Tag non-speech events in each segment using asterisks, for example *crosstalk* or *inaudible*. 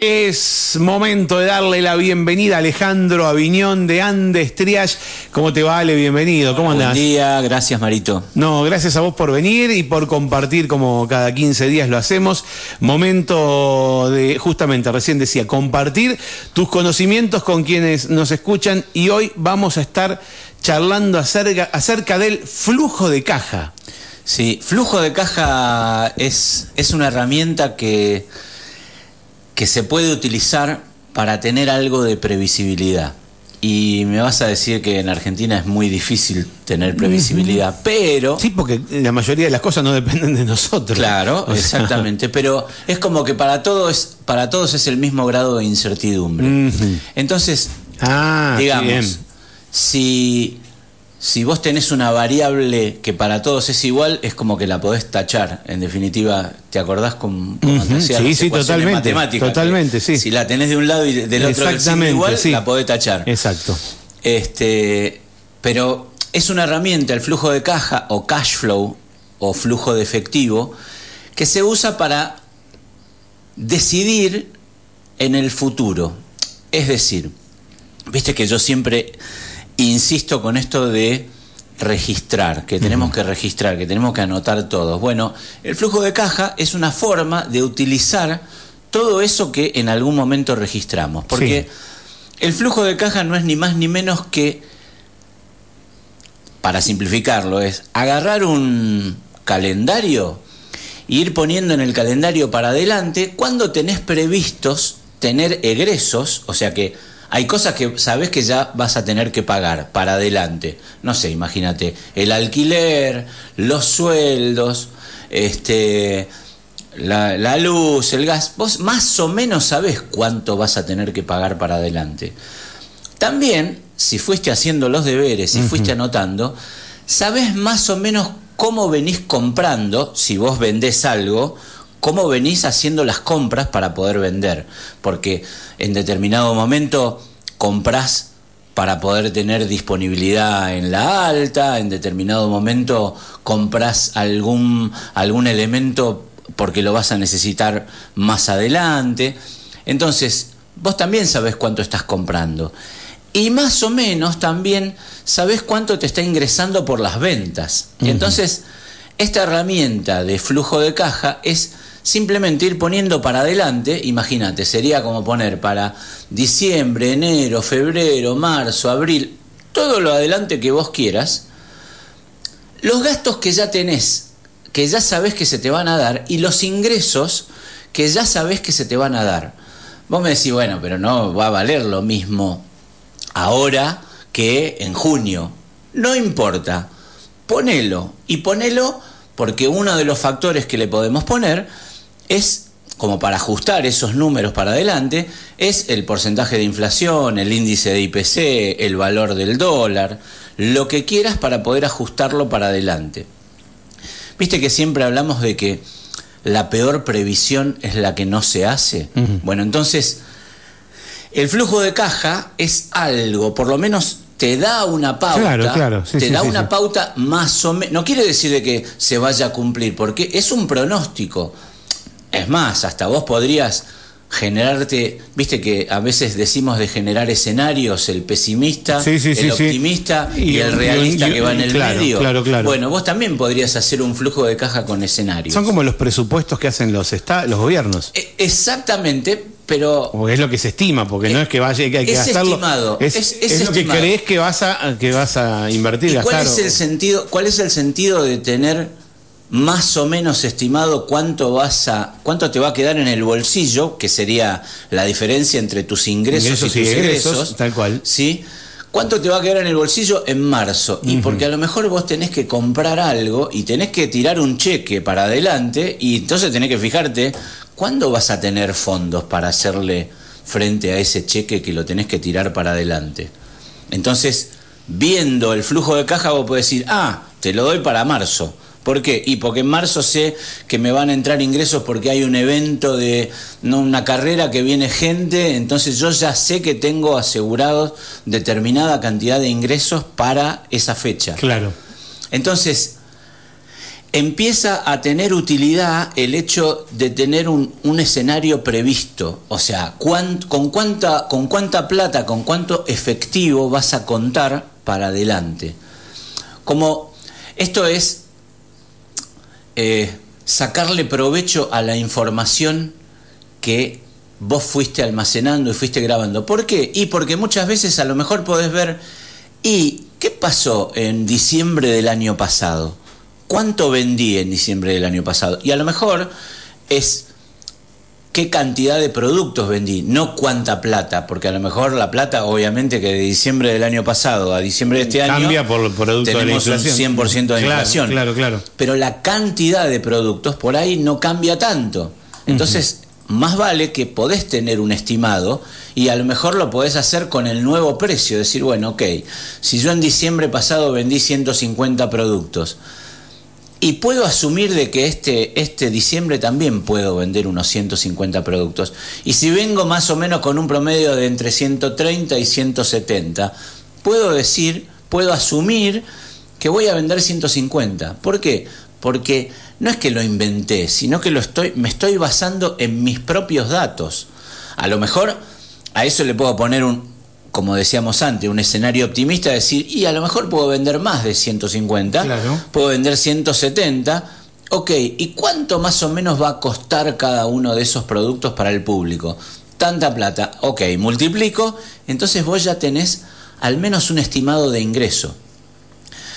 Es momento de darle la bienvenida a Alejandro Aviñón de Andes Triage. ¿Cómo te va, Ale? Bienvenido. ¿Cómo andás? Buen día, gracias Marito. No, gracias a vos por venir y por compartir como cada 15 días lo hacemos. Momento de, justamente, recién decía, compartir tus conocimientos con quienes nos escuchan y hoy vamos a estar charlando acerca, acerca del flujo de caja. Sí, flujo de caja es, es una herramienta que que se puede utilizar para tener algo de previsibilidad. Y me vas a decir que en Argentina es muy difícil tener previsibilidad, pero... Sí, porque la mayoría de las cosas no dependen de nosotros. Claro, exactamente, *laughs* pero es como que para todos, para todos es el mismo grado de incertidumbre. Entonces, ah, digamos, si si vos tenés una variable que para todos es igual, es como que la podés tachar. En definitiva, ¿te acordás con, Sí, sí, totalmente. Totalmente, sí. Si la tenés de un lado y del otro igual, la podés tachar. Exacto. Este, pero es una herramienta, el flujo de caja o cash flow o flujo de efectivo, que se usa para decidir en el futuro. Es decir, viste que yo siempre insisto con esto de registrar, que tenemos que registrar, que tenemos que anotar todo. Bueno, el flujo de caja es una forma de utilizar todo eso que en algún momento registramos, porque el flujo de caja no es ni más ni menos que, para simplificarlo, es agarrar un calendario e ir poniendo en el calendario para adelante cuando tenés previstos tener egresos, o sea que hay cosas que sabes que ya vas a tener que pagar para adelante. No sé, imagínate, el alquiler, los sueldos, este, la, luz, el gas. Vos más o menos sabés cuánto vas a tener que pagar para adelante. También, si fuiste haciendo los deberes, si fuiste anotando, sabés más o menos cómo venís comprando, si vos vendés algo, cómo venís haciendo las compras para poder vender. Porque en determinado momento compras para poder tener disponibilidad en la alta, en determinado momento compras algún, algún elemento porque lo vas a necesitar más adelante. Entonces, vos también sabés cuánto estás comprando. Y más o menos también sabés cuánto te está ingresando por las ventas. Entonces, esta herramienta de flujo de caja es simplemente ir poniendo para adelante, imagínate, sería como poner para diciembre, enero, febrero, marzo, abril, todo lo adelante que vos quieras, los gastos que ya tenés, que ya sabés que se te van a dar, y los ingresos que ya sabés que se te van a dar. Vos me decís, bueno, pero no va a valer lo mismo ahora que en junio. No importa, ponelo y ponelo porque uno de los factores que le podemos poner es como para ajustar esos números para adelante, es el porcentaje de inflación, el índice de IPC, el valor del dólar, lo que quieras para poder ajustarlo para adelante. Viste que siempre hablamos de que la peor previsión es la que no se hace. Bueno, entonces, el flujo de caja es algo, por lo menos te da una pauta, te da una pauta más o menos, no quiere decir de que se vaya a cumplir, porque es un pronóstico. Es más, hasta vos podrías generarte, viste que a veces decimos de generar escenarios, el pesimista, el optimista y, el realista que va en el medio. Bueno, vos también podrías hacer un flujo de caja con escenarios. Son como los presupuestos que hacen los, los gobiernos. E, exactamente, pero porque es lo que se estima, porque no es que vaya que hay que es gastarlo. Estimado, es, es, lo que crees que vas a que vas a invertir. cuál es el sentido? ¿Cuál es el sentido de tener más o menos estimado cuánto vas a cuánto te va a quedar en el bolsillo, que sería la diferencia entre tus ingresos, y tus egresos, tal cual. ¿Sí? ¿Cuánto te va a quedar en el bolsillo en marzo? Y porque a lo mejor vos tenés que comprar algo y tenés que tirar un cheque para adelante y entonces tenés que fijarte cuándo vas a tener fondos para hacerle frente a ese cheque que lo tenés que tirar para adelante. Entonces, viendo el flujo de caja vos podés decir, ah, te lo doy para marzo ¿Por qué? Y porque en marzo sé que me van a entrar ingresos porque hay un evento de no una carrera que viene gente, entonces yo ya sé que tengo asegurados determinada cantidad de ingresos para esa fecha. Claro. Entonces, empieza a tener utilidad el hecho de tener un, un escenario previsto. O sea, cuán- con, cuánta, con cuánta plata, con cuánto efectivo vas a contar para adelante. Como esto es eh, sacarle provecho a la información que vos fuiste almacenando y fuiste grabando. ¿Por qué? Y porque muchas veces a lo mejor podés ver, ¿y qué pasó en diciembre del año pasado? ¿Cuánto vendí en diciembre del año pasado? Y a lo mejor es qué cantidad de productos vendí, no cuánta plata, porque a lo mejor la plata, obviamente que de diciembre del año pasado a diciembre de este año Cambia por producto de la tenemos un inflación. 100% de Claro, inflación. claro, claro. Pero la cantidad de productos por ahí no cambia tanto. Entonces, más vale que podés tener un estimado y a lo mejor lo podés hacer con el nuevo precio. Decir, bueno, ok, si yo en diciembre pasado vendí 150 productos y puedo asumir de que este, este diciembre también puedo vender unos 150 productos. Y si vengo más o menos con un promedio de entre 130 y 170, puedo decir, puedo asumir que voy a vender 150. ¿Por qué? Porque no es que lo inventé, sino que lo estoy, me estoy basando en mis propios datos. A lo mejor a eso le puedo poner un, como decíamos antes, un escenario optimista, decir, y a lo mejor puedo vender más de 150, Claro. puedo vender 170. Ok, ¿y cuánto más o menos va a costar cada uno de esos productos para el público? Tanta plata. Ok, multiplico, entonces vos ya tenés al menos un estimado de ingreso.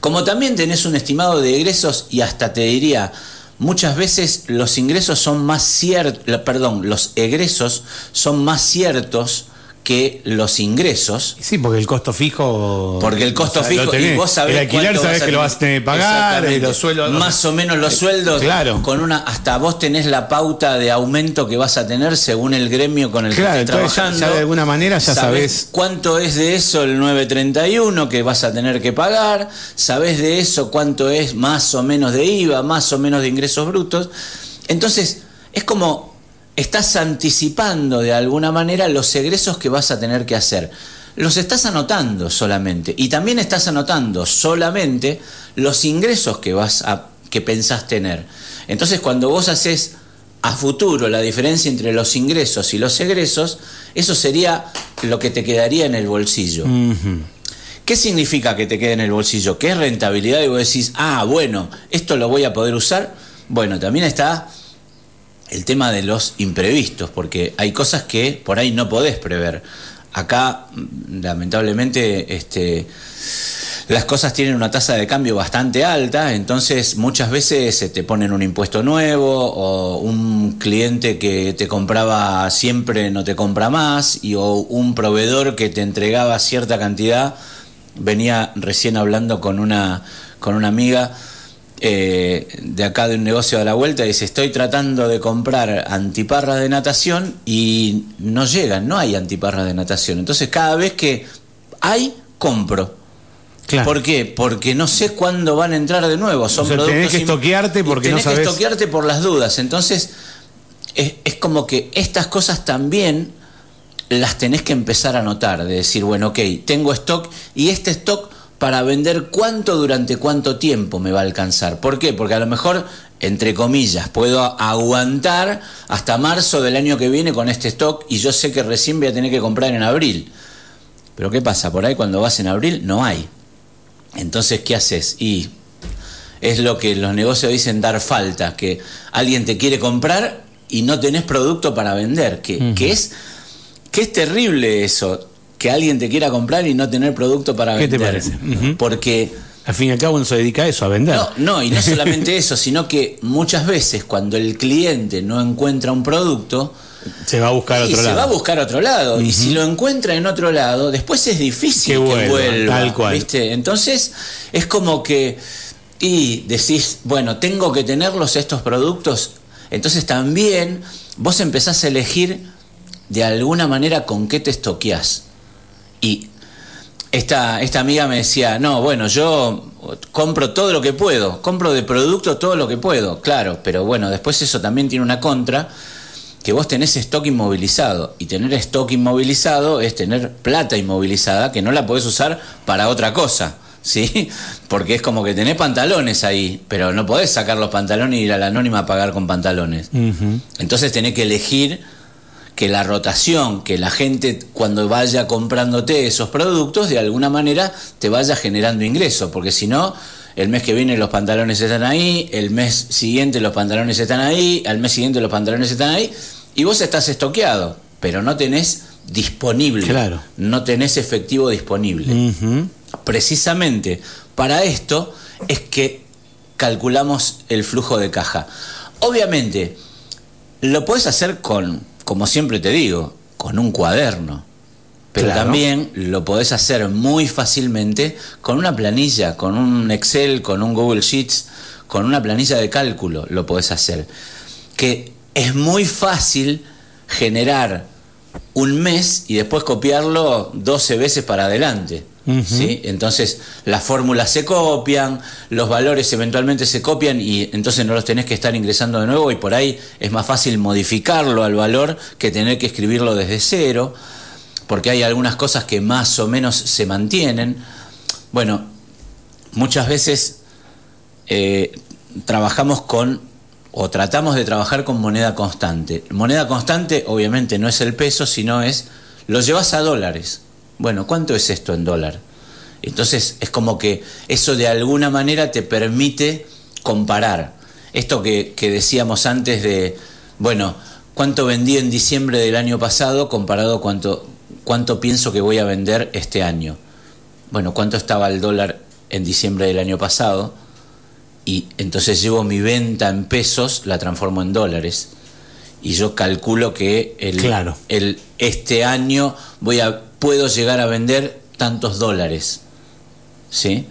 Como también tenés un estimado de egresos y hasta te diría, muchas veces los ingresos son más ciertos, perdón, los egresos son más ciertos que los ingresos. Sí, porque el costo fijo. Porque el costo o sea, lo fijo, tenés. y vos sabés El alquiler a que lo vas a tener que pagar, los sueldos. Más o menos los sueldos. Claro. Con una, hasta vos tenés la pauta de aumento que vas a tener según el gremio con el Claro, que ya- trabajando. ya de alguna manera ya sabés. cuánto es de eso el 931 que vas a tener que pagar. Sabés de eso cuánto es más o menos de IVA, más o menos de ingresos brutos. Entonces, es como estás anticipando de alguna manera los egresos que vas a tener que hacer. Los estás anotando solamente y también estás anotando solamente los ingresos que vas a que pensás tener. Entonces, cuando vos haces a futuro la diferencia entre los ingresos y los egresos, eso sería lo que te quedaría en el bolsillo. ¿Qué significa que te quede en el bolsillo? ¿Qué es rentabilidad? Y vos decís, ah, bueno, esto lo voy a poder usar. Bueno, también está el tema de los imprevistos, porque hay cosas que por ahí no podés prever. Acá, lamentablemente, este, las cosas tienen una tasa de cambio bastante alta, entonces muchas veces se te ponen un impuesto nuevo o un cliente que te compraba siempre no te compra más y o un proveedor que te entregaba cierta cantidad. Venía recién hablando con una con una amiga eh, de acá de un negocio a la vuelta y dice estoy tratando de comprar antiparras de natación y no llegan, no hay antiparras de natación. Entonces cada vez que hay, compro. Claro. ¿Por qué? Porque no sé cuándo van a entrar de nuevo. Son O sea, tenés productos que estoquearte porque tenés no que sabés- estoquearte por las dudas. Entonces, es, es como que estas cosas también las tenés que empezar a notar. De decir, bueno, ok, tengo stock y este stock para vender cuánto durante cuánto tiempo me va a alcanzar. ¿Por qué? Porque a lo mejor, entre comillas, puedo aguantar hasta marzo del año que viene con este stock y yo sé que recién voy a tener que comprar en abril. Pero ¿qué pasa? Por ahí cuando vas en abril no hay. Entonces, ¿qué haces? Y es lo que los negocios dicen dar falta, que alguien te quiere comprar y no tenés producto para vender, que, que es que es terrible eso, que alguien te quiera comprar y no tener producto para ¿Qué te vender. parece? Porque Al fin y al cabo uno se dedica a eso, a vender. no, no, y no *laughs* solamente eso, sino que muchas veces cuando el cliente no encuentra un producto, Se va a buscar a y otro se lado. va a buscar a otro lado. Y si lo encuentra en otro lado, después es difícil Que que, vuelva, vuelva. tal cual. ¿viste? Entonces, es como que. Y decís, bueno, tengo que tenerlos estos productos. Entonces también vos empezás a elegir de alguna manera con qué te estoqueás. Y esta, esta amiga me decía, no, bueno, yo compro todo lo que puedo, compro de producto todo lo que puedo, claro, pero bueno, después eso también tiene una contra, que vos tenés stock inmovilizado, y tener stock inmovilizado es tener plata inmovilizada que no la podés usar para otra cosa. ¿sí? *laughs* Porque es como que tenés pantalones ahí, pero no podés sacar los pantalones y ir a la anónima a pagar con pantalones. Entonces tenés que elegir que la rotación, que la gente cuando vaya comprándote esos productos, de alguna manera te vaya generando ingresos, porque si no, el mes que viene los pantalones están ahí, el mes siguiente los pantalones están ahí, al mes siguiente los pantalones están ahí, y vos estás estoqueado, pero no tenés disponible, Claro. no tenés efectivo disponible. Precisamente para esto es que calculamos el flujo de caja. Obviamente, lo puedes hacer con, como siempre te digo, con un cuaderno. Pero Claro. también lo podés hacer muy fácilmente con una planilla, con un Excel, con un Google Sheets, con una planilla de cálculo, lo podés hacer. Que es muy fácil generar un mes y después copiarlo 12 veces para adelante. ¿Sí? Entonces las fórmulas se copian, los valores eventualmente se copian y entonces no los tenés que estar ingresando de nuevo y por ahí es más fácil modificarlo al valor que tener que escribirlo desde cero, porque hay algunas cosas que más o menos se mantienen. Bueno, muchas veces eh, trabajamos con o tratamos de trabajar con moneda constante. Moneda constante obviamente no es el peso, sino es lo llevas a dólares. Bueno, ¿cuánto es esto en dólar? Entonces es como que eso de alguna manera te permite comparar. Esto que, que decíamos antes de, bueno, ¿cuánto vendí en diciembre del año pasado comparado cuánto, cuánto pienso que voy a vender este año? Bueno, ¿cuánto estaba el dólar en diciembre del año pasado? y entonces llevo mi venta en pesos, la transformo en dólares. Y yo calculo que el, Claro. el, este año voy a, puedo llegar a vender tantos dólares. ¿Sí?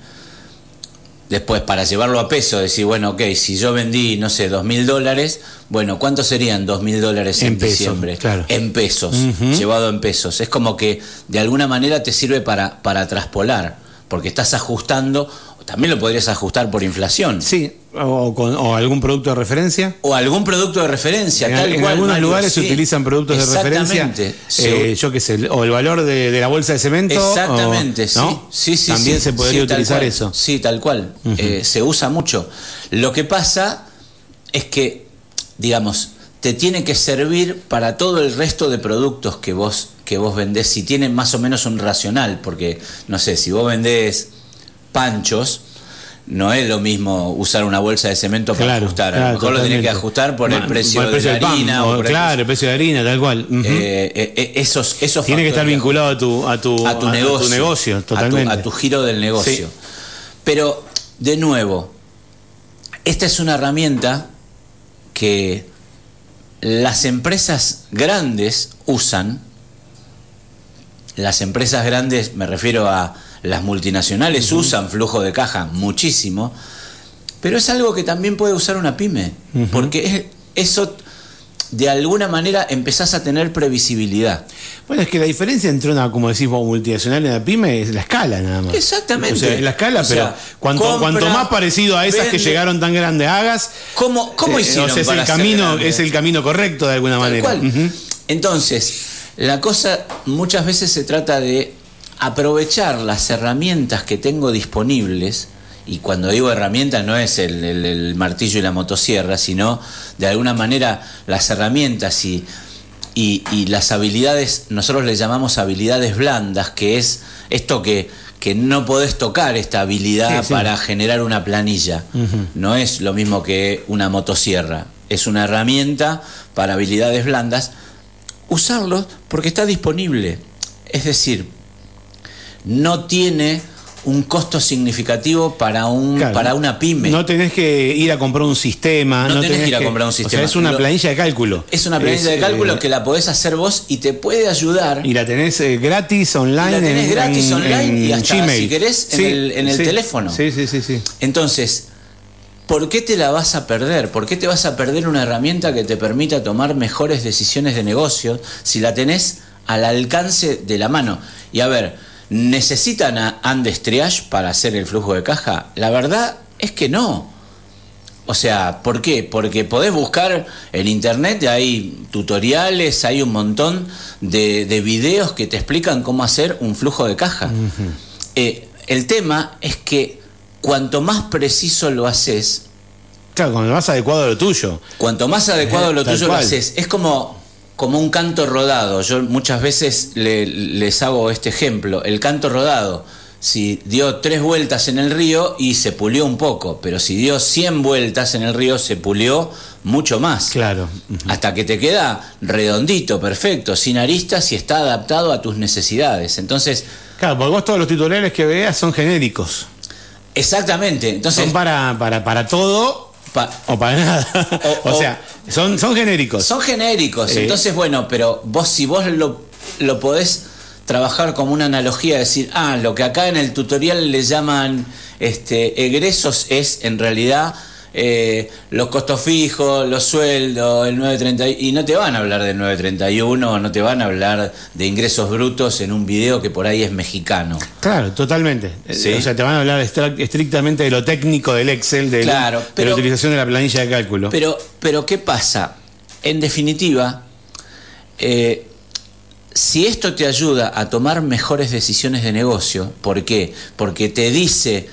Después, para llevarlo a peso, decir, bueno, ok, si yo vendí, no sé, dos mil dólares, bueno, ¿cuántos serían dos mil dólares en, En pesos, diciembre? claro. En pesos, llevado en pesos. Es como que de alguna manera te sirve para, para traspolar, porque estás ajustando, también lo podrías ajustar por inflación. Sí, o, con, o algún producto de referencia. O algún producto de referencia, En, tal en cual, algunos Mario, lugares se sí. utilizan productos de referencia. Exactamente. eh, yo qué sé, o el valor de, de la bolsa de cemento. Exactamente, o- ¿no? sí, sí, sí. También sí, se podría sí, utilizar eso. Sí, tal cual. Eh, se usa mucho. Lo que pasa es que, digamos, te tiene que servir para todo el resto de productos que vos, que vos vendés, si tienen más o menos un racional, porque, no sé, si vos vendés panchos, no es lo mismo usar una bolsa de cemento para Claro, ajustar. a claro, lo mejor lo tenés que ajustar por el precio, por el precio de la harina. o por claro, el precio de harina, tal cual. Ujú. eh, eh, eh, esos, esos Tiene que estar vinculado a tu, a tu, a tu negocio, negocio, a tu- totalmente. a tu, giro del negocio. Sí. Pero, de nuevo, esta es una herramienta que las empresas grandes usan. Las empresas grandes, me refiero a las multinacionales, usan flujo de caja muchísimo, pero es algo que también puede usar una pyme, porque es- eso de alguna manera empezás a tener previsibilidad. Bueno, es que la diferencia entre una, como decís vos, multinacional y una pyme es la escala nada más. Exactamente. O sea, es la escala, O pero sea, cuanto, compra, cuanto más parecido a esas que llegaron tan grandes hagas, ¿Cómo, cómo eh, hicieron o sea, es para el camino, es el camino correcto de alguna Tal manera. cual. Entonces, la cosa muchas veces se trata de aprovechar las herramientas que tengo disponibles, y cuando digo herramientas no es el, el- el martillo y la motosierra, sino de alguna manera las herramientas y, y- y las habilidades, nosotros le llamamos habilidades blandas, que es esto que, que no podés tocar, esta habilidad Sí, sí. para generar una planilla. No es lo mismo que una motosierra, es una herramienta para habilidades blandas. Usarlo porque está disponible. Es decir, no tiene un costo significativo para, un, Claro. para una pyme. No tenés que ir a comprar un sistema. No tenés que ir a comprar un O sistema. sea, es una planilla de cálculo. es una planilla de cálculo eh, que la podés hacer vos y te puede ayudar. Y la tenés eh, gratis online. Y la tenés en, gratis en- online en y hasta, Gmail. si querés, en el- en el sí. teléfono. Sí, sí, sí, sí. Entonces, ¿por qué te la vas a perder? ¿Por qué te vas a perder una herramienta que te permita tomar mejores decisiones de negocio si la tenés al alcance de la mano? Y a ver, ¿necesitan a Andes Triage para hacer el flujo de caja? La verdad es que no. O sea, ¿por qué? Porque podés buscar en internet, hay tutoriales, hay un montón de, de videos que te explican cómo hacer un flujo de caja. Eh, el tema es que cuanto más preciso lo haces, Claro, cuando más adecuado lo tuyo. cuanto más adecuado Eh, lo tuyo lo haces, es como, como un canto rodado. Yo muchas veces le- les hago este ejemplo. El canto rodado, si dio tres vueltas en el río y se pulió un poco, pero si dio 100 vueltas en el río se pulió mucho más. Claro. Hasta que te queda redondito, perfecto, sin aristas y está adaptado a tus necesidades. Entonces, Claro, porque vos todos los tutoriales que veas son genéricos. exactamente. Entonces, Son para, para, para todo pa- o para nada. O- *laughs* O, o- sea, son, son genéricos. Son genéricos, Eh. entonces bueno, pero vos si vos lo, lo podés trabajar como una analogía, decir, ah, lo que acá en el tutorial le llaman este, egresos es en realidad eh, los costos fijos, los sueldos, el 930, y no te van a hablar del 931, no te van a hablar de ingresos brutos en un video que por ahí es mexicano. Claro, totalmente. Eh, Sí. O sea, te van a hablar estrictamente de lo técnico del Excel, de, Claro, pero- la utilización de la planilla de cálculo. Pero, pero ¿qué pasa? En definitiva, eh, si esto te ayuda a tomar mejores decisiones de negocio, ¿por qué? Porque te dice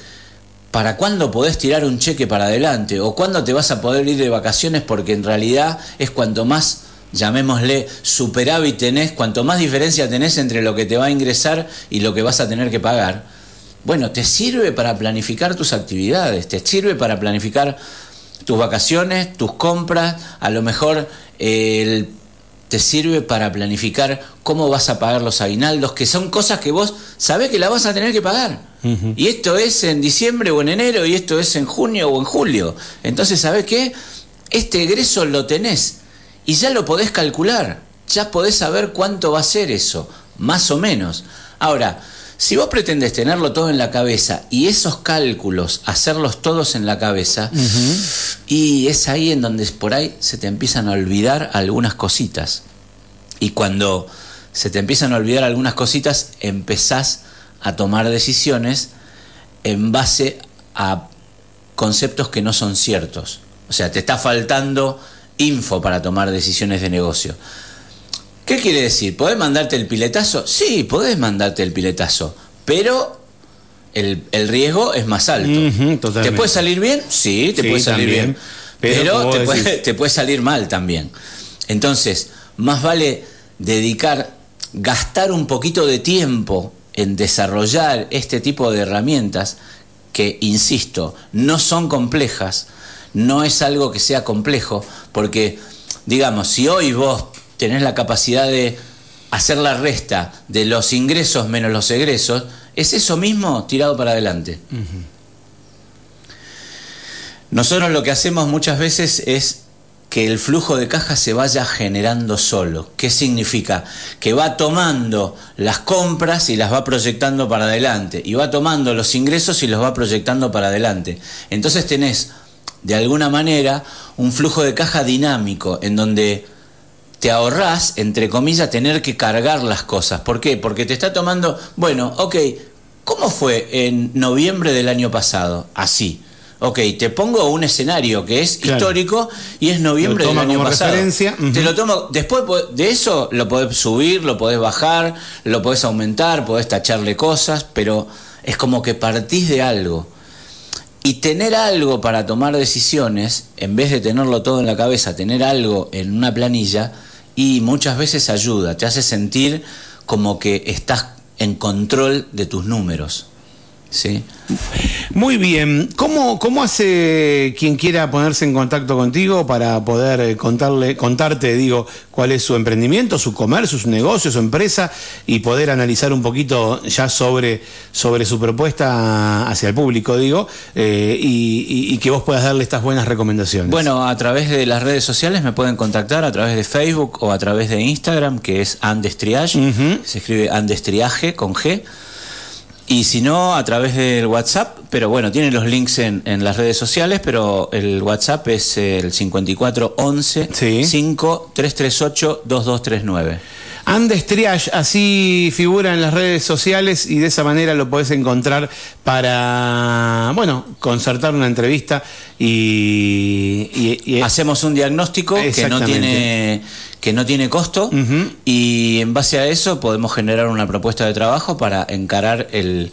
para cuándo podés tirar un cheque para adelante o cuándo te vas a poder ir de vacaciones porque en realidad es cuanto más, llamémosle, superávit tenés, cuanto más diferencia tenés entre lo que te va a ingresar y lo que vas a tener que pagar. Bueno, te sirve para planificar tus actividades, te sirve para planificar tus vacaciones, tus compras, a lo mejor el- te sirve para planificar cómo vas a pagar los aguinaldos, que son cosas que vos sabés que la vas a tener que pagar. Y esto es en diciembre o en enero y esto es en junio o en julio. Entonces, ¿sabés qué? Este egreso lo tenés y ya lo podés calcular, ya podés saber cuánto va a ser eso, más o menos. Ahora, si vos pretendés tenerlo todo en la cabeza y esos cálculos, hacerlos todos en la cabeza, y es ahí en donde por ahí se te empiezan a olvidar algunas cositas. Y cuando se te empiezan a olvidar algunas cositas, empezás a tomar decisiones en base a conceptos que no son ciertos. O sea, te está faltando info para tomar decisiones de negocio. ¿Qué quiere decir? ¿Podés mandarte el piletazo? Sí, podés mandarte el piletazo, pero el, el riesgo es más alto. ¿Te puede salir bien? Sí, te Sí, puede salir también. bien. Pero, te, puede, te puede salir mal también. Entonces, más vale dedicar, gastar un poquito de tiempo en desarrollar este tipo de herramientas que, insisto, no son complejas, no es algo que sea complejo, porque, digamos, si hoy vos tenés la capacidad de hacer la resta de los ingresos menos los egresos, es eso mismo tirado para adelante. Nosotros lo que hacemos muchas veces es que el flujo de caja se vaya generando solo. ¿Qué significa? Que va tomando las compras y las va proyectando para adelante. Y va tomando los ingresos y los va proyectando para adelante. Entonces tenés, de alguna manera, un flujo de caja dinámico en donde te ahorrás, entre comillas, tener que cargar las cosas. ¿Por qué? Porque te está tomando, bueno, ok, ¿cómo fue en noviembre del año pasado? Así. Ok, te pongo un escenario que es Claro. histórico y es noviembre del año como pasado. referencia. Te lo tomo, después de eso lo podés subir, lo podés bajar, lo podés aumentar, podés tacharle cosas, pero es como que partís de algo. Y tener algo para tomar decisiones, en vez de tenerlo todo en la cabeza, tener algo en una planilla, y muchas veces ayuda, te hace sentir como que estás en control de tus números. ¿Sí? Muy bien. ¿Cómo, ¿Cómo hace quien quiera ponerse en contacto contigo para poder eh, contarle, contarte, digo, cuál es su emprendimiento, su comercio, su negocio, su empresa y poder analizar un poquito ya sobre, sobre su propuesta hacia el público, digo, eh, y, y- y que vos puedas darle estas buenas recomendaciones? Bueno, a través de las redes sociales me pueden contactar, a través de Facebook o a través de Instagram, que es Andestriage, se escribe Andestriage con G. Y si no, a través del WhatsApp, pero bueno, tienen los links en, en las redes sociales, pero el WhatsApp es el 5411 Sí. 5338 2239. Andes Triage, así figura en las redes sociales y de esa manera lo podés encontrar para, bueno, concertar una entrevista y... y- y- Hacemos un diagnóstico que no tiene que no tiene costo y en base a eso podemos generar una propuesta de trabajo para encarar el,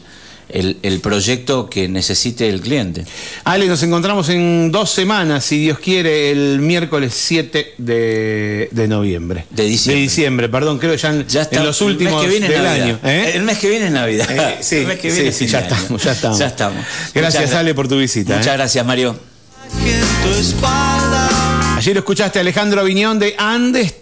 el, el proyecto que necesite el cliente. Ale, nos encontramos en dos semanas, si Dios quiere, el miércoles 7 de, de noviembre. De diciembre. De diciembre, perdón, creo ya en, Ya está, en los el últimos mes que viene es del Navidad. año. ¿eh? El mes que viene es Navidad. Eh, *laughs* sí, El mes que viene sí, sí, ya estamos, ya estamos. Ya estamos. Gracias, Muchas Ale, por tu visita. Muchas ¿eh? gracias, Mario. Ayer escuchaste a Alejandro Aviñón de Andes.